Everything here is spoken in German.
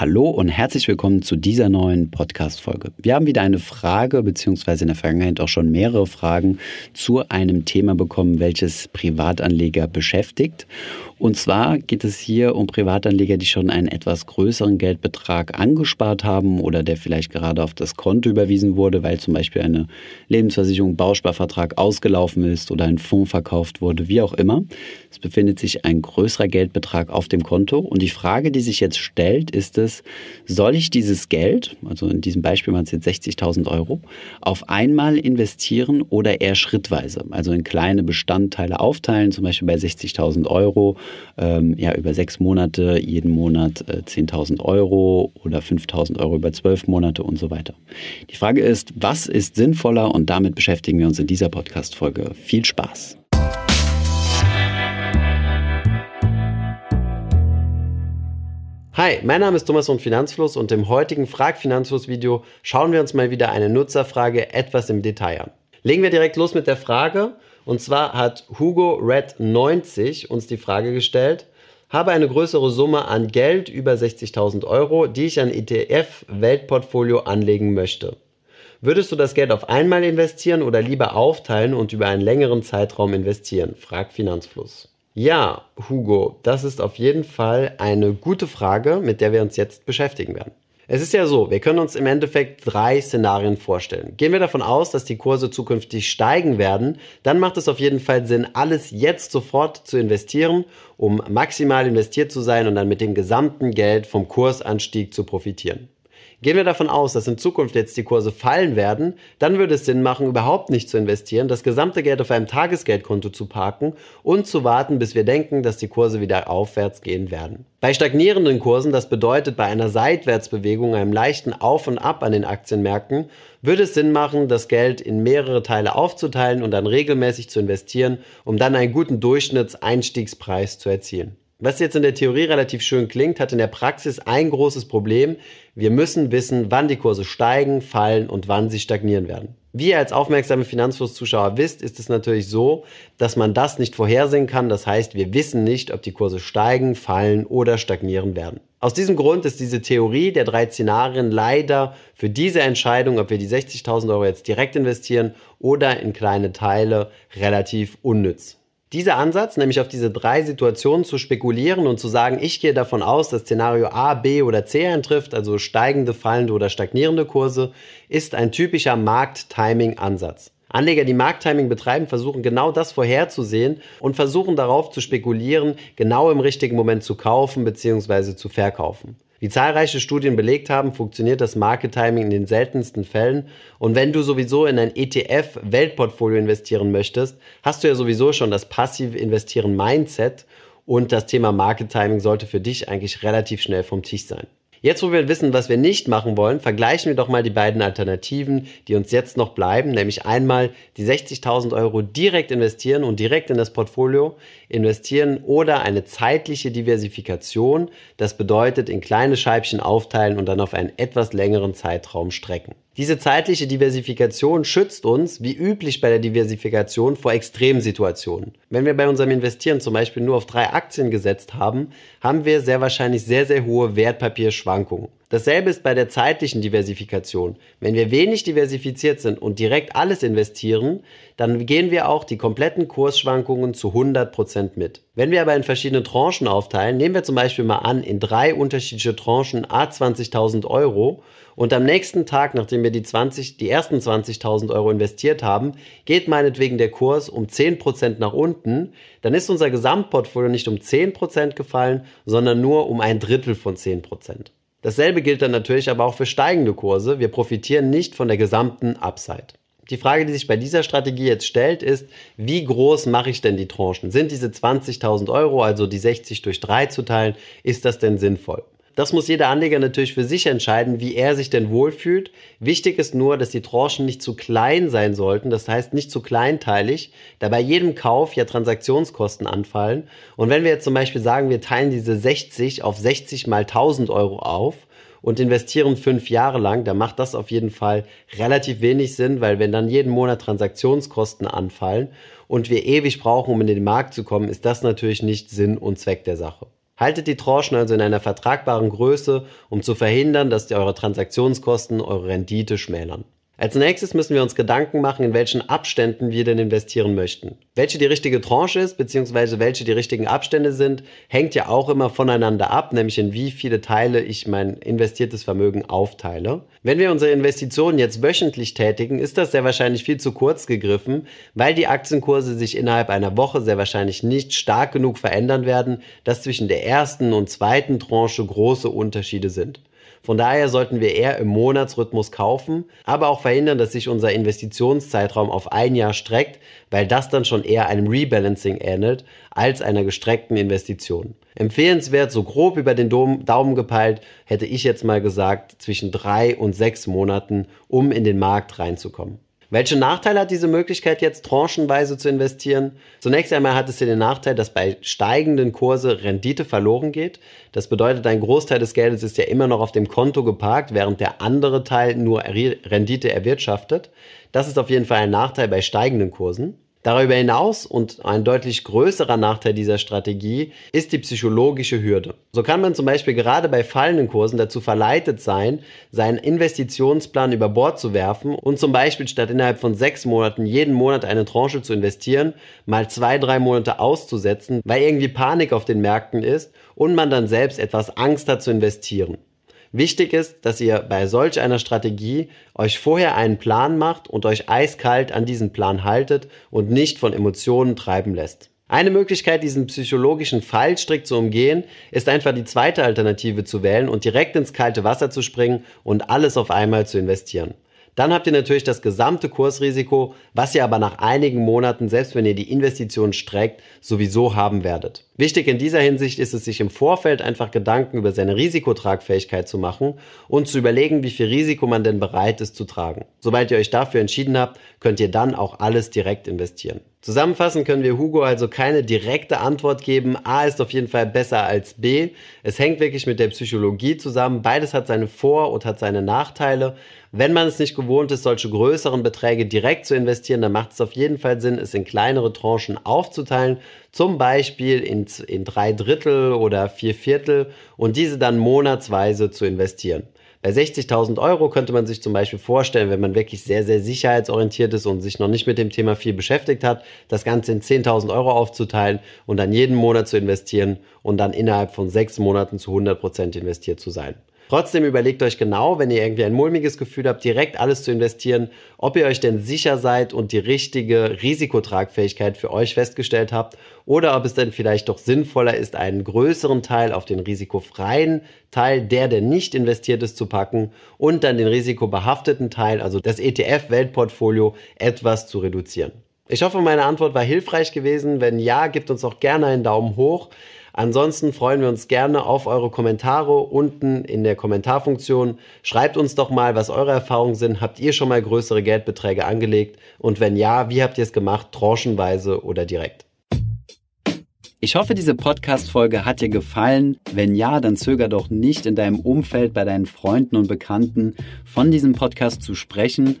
Hallo und herzlich willkommen zu dieser neuen Podcast-Folge. Wir haben wieder eine Frage, beziehungsweise in der Vergangenheit auch schon mehrere Fragen zu einem Thema bekommen, welches Privatanleger beschäftigt. Und zwar geht es hier um Privatanleger, die schon einen etwas größeren Geldbetrag angespart haben oder der vielleicht gerade auf das Konto überwiesen wurde, weil zum Beispiel eine Lebensversicherung, Bausparvertrag ausgelaufen ist oder ein Fonds verkauft wurde, wie auch immer. Es befindet sich ein größerer Geldbetrag auf dem Konto. Und die Frage, die sich jetzt stellt, ist es, soll ich dieses Geld, also in diesem Beispiel waren es jetzt 60.000 Euro, auf einmal investieren oder eher schrittweise, also in kleine Bestandteile aufteilen, zum Beispiel bei 60.000 Euro ähm, ja, über sechs Monate, jeden Monat äh, 10.000 Euro oder 5.000 Euro über zwölf Monate und so weiter. Die Frage ist, was ist sinnvoller? Und damit beschäftigen wir uns in dieser Podcast-Folge. Viel Spaß! Hi, mein Name ist Thomas von Finanzfluss und im heutigen Frag Finanzfluss Video schauen wir uns mal wieder eine Nutzerfrage etwas im Detail an. Legen wir direkt los mit der Frage und zwar hat Hugo Red 90 uns die Frage gestellt, habe eine größere Summe an Geld über 60.000 Euro, die ich an ETF-Weltportfolio anlegen möchte. Würdest du das Geld auf einmal investieren oder lieber aufteilen und über einen längeren Zeitraum investieren? fragt Finanzfluss. Ja, Hugo, das ist auf jeden Fall eine gute Frage, mit der wir uns jetzt beschäftigen werden. Es ist ja so, wir können uns im Endeffekt drei Szenarien vorstellen. Gehen wir davon aus, dass die Kurse zukünftig steigen werden, dann macht es auf jeden Fall Sinn, alles jetzt sofort zu investieren, um maximal investiert zu sein und dann mit dem gesamten Geld vom Kursanstieg zu profitieren. Gehen wir davon aus, dass in Zukunft jetzt die Kurse fallen werden, dann würde es Sinn machen, überhaupt nicht zu investieren, das gesamte Geld auf einem Tagesgeldkonto zu parken und zu warten, bis wir denken, dass die Kurse wieder aufwärts gehen werden. Bei stagnierenden Kursen, das bedeutet bei einer Seitwärtsbewegung, einem leichten Auf und Ab an den Aktienmärkten, würde es Sinn machen, das Geld in mehrere Teile aufzuteilen und dann regelmäßig zu investieren, um dann einen guten Durchschnittseinstiegspreis zu erzielen. Was jetzt in der Theorie relativ schön klingt, hat in der Praxis ein großes Problem. Wir müssen wissen, wann die Kurse steigen, fallen und wann sie stagnieren werden. Wie ihr als aufmerksame Finanzflusszuschauer wisst, ist es natürlich so, dass man das nicht vorhersehen kann. Das heißt, wir wissen nicht, ob die Kurse steigen, fallen oder stagnieren werden. Aus diesem Grund ist diese Theorie der drei Szenarien leider für diese Entscheidung, ob wir die 60.000 Euro jetzt direkt investieren oder in kleine Teile, relativ unnütz. Dieser Ansatz, nämlich auf diese drei Situationen zu spekulieren und zu sagen, ich gehe davon aus, dass Szenario A, B oder C eintrifft, also steigende, fallende oder stagnierende Kurse, ist ein typischer Markt-Timing-Ansatz. Anleger, die Markttiming betreiben, versuchen genau das vorherzusehen und versuchen darauf zu spekulieren, genau im richtigen Moment zu kaufen bzw. zu verkaufen. Wie zahlreiche Studien belegt haben, funktioniert das Market Timing in den seltensten Fällen. Und wenn du sowieso in ein ETF-Weltportfolio investieren möchtest, hast du ja sowieso schon das passive Investieren Mindset und das Thema Market Timing sollte für dich eigentlich relativ schnell vom Tisch sein. Jetzt, wo wir wissen, was wir nicht machen wollen, vergleichen wir doch mal die beiden Alternativen, die uns jetzt noch bleiben, nämlich einmal die 60.000 Euro direkt investieren und direkt in das Portfolio investieren oder eine zeitliche Diversifikation, das bedeutet in kleine Scheibchen aufteilen und dann auf einen etwas längeren Zeitraum strecken. Diese zeitliche Diversifikation schützt uns, wie üblich bei der Diversifikation, vor Extremsituationen. Wenn wir bei unserem Investieren zum Beispiel nur auf drei Aktien gesetzt haben, haben wir sehr wahrscheinlich sehr, sehr hohe Wertpapierschwankungen. Dasselbe ist bei der zeitlichen Diversifikation. Wenn wir wenig diversifiziert sind und direkt alles investieren, dann gehen wir auch die kompletten Kursschwankungen zu 100% mit. Wenn wir aber in verschiedene Tranchen aufteilen, nehmen wir zum Beispiel mal an, in drei unterschiedliche Tranchen a 20.000 Euro und am nächsten Tag, nachdem wir die, 20, die ersten 20.000 Euro investiert haben, geht meinetwegen der Kurs um 10% nach unten, dann ist unser Gesamtportfolio nicht um 10% gefallen, sondern nur um ein Drittel von 10%. Dasselbe gilt dann natürlich aber auch für steigende Kurse. Wir profitieren nicht von der gesamten Upside. Die Frage, die sich bei dieser Strategie jetzt stellt, ist, wie groß mache ich denn die Tranchen? Sind diese 20.000 Euro, also die 60 durch 3 zu teilen, ist das denn sinnvoll? Das muss jeder Anleger natürlich für sich entscheiden, wie er sich denn wohlfühlt. Wichtig ist nur, dass die Tranchen nicht zu klein sein sollten, das heißt nicht zu kleinteilig, da bei jedem Kauf ja Transaktionskosten anfallen. Und wenn wir jetzt zum Beispiel sagen, wir teilen diese 60 auf 60 mal 1000 Euro auf, und investieren fünf Jahre lang, dann macht das auf jeden Fall relativ wenig Sinn, weil wenn dann jeden Monat Transaktionskosten anfallen und wir ewig brauchen, um in den Markt zu kommen, ist das natürlich nicht Sinn und Zweck der Sache. Haltet die Tranchen also in einer vertragbaren Größe, um zu verhindern, dass eure Transaktionskosten eure Rendite schmälern. Als nächstes müssen wir uns Gedanken machen, in welchen Abständen wir denn investieren möchten. Welche die richtige Tranche ist, beziehungsweise welche die richtigen Abstände sind, hängt ja auch immer voneinander ab, nämlich in wie viele Teile ich mein investiertes Vermögen aufteile. Wenn wir unsere Investitionen jetzt wöchentlich tätigen, ist das sehr wahrscheinlich viel zu kurz gegriffen, weil die Aktienkurse sich innerhalb einer Woche sehr wahrscheinlich nicht stark genug verändern werden, dass zwischen der ersten und zweiten Tranche große Unterschiede sind. Von daher sollten wir eher im Monatsrhythmus kaufen, aber auch verhindern, dass sich unser Investitionszeitraum auf ein Jahr streckt, weil das dann schon eher einem Rebalancing ähnelt als einer gestreckten Investition. Empfehlenswert, so grob über den Daumen gepeilt, hätte ich jetzt mal gesagt, zwischen drei und sechs Monaten, um in den Markt reinzukommen. Welche Nachteile hat diese Möglichkeit jetzt tranchenweise zu investieren? Zunächst einmal hat es hier den Nachteil, dass bei steigenden Kurse Rendite verloren geht. Das bedeutet, ein Großteil des Geldes ist ja immer noch auf dem Konto geparkt, während der andere Teil nur Rendite erwirtschaftet. Das ist auf jeden Fall ein Nachteil bei steigenden Kursen. Darüber hinaus und ein deutlich größerer Nachteil dieser Strategie ist die psychologische Hürde. So kann man zum Beispiel gerade bei fallenden Kursen dazu verleitet sein, seinen Investitionsplan über Bord zu werfen und zum Beispiel statt innerhalb von sechs Monaten jeden Monat eine Tranche zu investieren, mal zwei, drei Monate auszusetzen, weil irgendwie Panik auf den Märkten ist und man dann selbst etwas Angst hat zu investieren. Wichtig ist, dass ihr bei solch einer Strategie euch vorher einen Plan macht und euch eiskalt an diesen Plan haltet und nicht von Emotionen treiben lässt. Eine Möglichkeit, diesen psychologischen Fallstrick zu umgehen, ist einfach die zweite Alternative zu wählen und direkt ins kalte Wasser zu springen und alles auf einmal zu investieren. Dann habt ihr natürlich das gesamte Kursrisiko, was ihr aber nach einigen Monaten, selbst wenn ihr die Investition streckt, sowieso haben werdet. Wichtig in dieser Hinsicht ist es, sich im Vorfeld einfach Gedanken über seine Risikotragfähigkeit zu machen und zu überlegen, wie viel Risiko man denn bereit ist zu tragen. Sobald ihr euch dafür entschieden habt, könnt ihr dann auch alles direkt investieren. Zusammenfassend können wir Hugo also keine direkte Antwort geben. A ist auf jeden Fall besser als B. Es hängt wirklich mit der Psychologie zusammen. Beides hat seine Vor- und hat seine Nachteile. Wenn man es nicht gewohnt ist, solche größeren Beträge direkt zu investieren, dann macht es auf jeden Fall Sinn, es in kleinere Tranchen aufzuteilen. Zum Beispiel in, in drei Drittel oder vier Viertel und diese dann monatsweise zu investieren. Bei 60.000 Euro könnte man sich zum Beispiel vorstellen, wenn man wirklich sehr, sehr sicherheitsorientiert ist und sich noch nicht mit dem Thema viel beschäftigt hat, das Ganze in 10.000 Euro aufzuteilen und dann jeden Monat zu investieren und dann innerhalb von sechs Monaten zu 100 Prozent investiert zu sein. Trotzdem überlegt euch genau, wenn ihr irgendwie ein mulmiges Gefühl habt, direkt alles zu investieren, ob ihr euch denn sicher seid und die richtige Risikotragfähigkeit für euch festgestellt habt oder ob es denn vielleicht doch sinnvoller ist, einen größeren Teil auf den risikofreien Teil, der, der nicht investiert ist, zu packen und dann den risikobehafteten Teil, also das ETF-Weltportfolio, etwas zu reduzieren. Ich hoffe, meine Antwort war hilfreich gewesen. Wenn ja, gebt uns auch gerne einen Daumen hoch. Ansonsten freuen wir uns gerne auf eure Kommentare unten in der Kommentarfunktion. Schreibt uns doch mal, was eure Erfahrungen sind. Habt ihr schon mal größere Geldbeträge angelegt? Und wenn ja, wie habt ihr es gemacht? Tranchenweise oder direkt? Ich hoffe, diese Podcast-Folge hat dir gefallen. Wenn ja, dann zöger doch nicht in deinem Umfeld, bei deinen Freunden und Bekannten von diesem Podcast zu sprechen.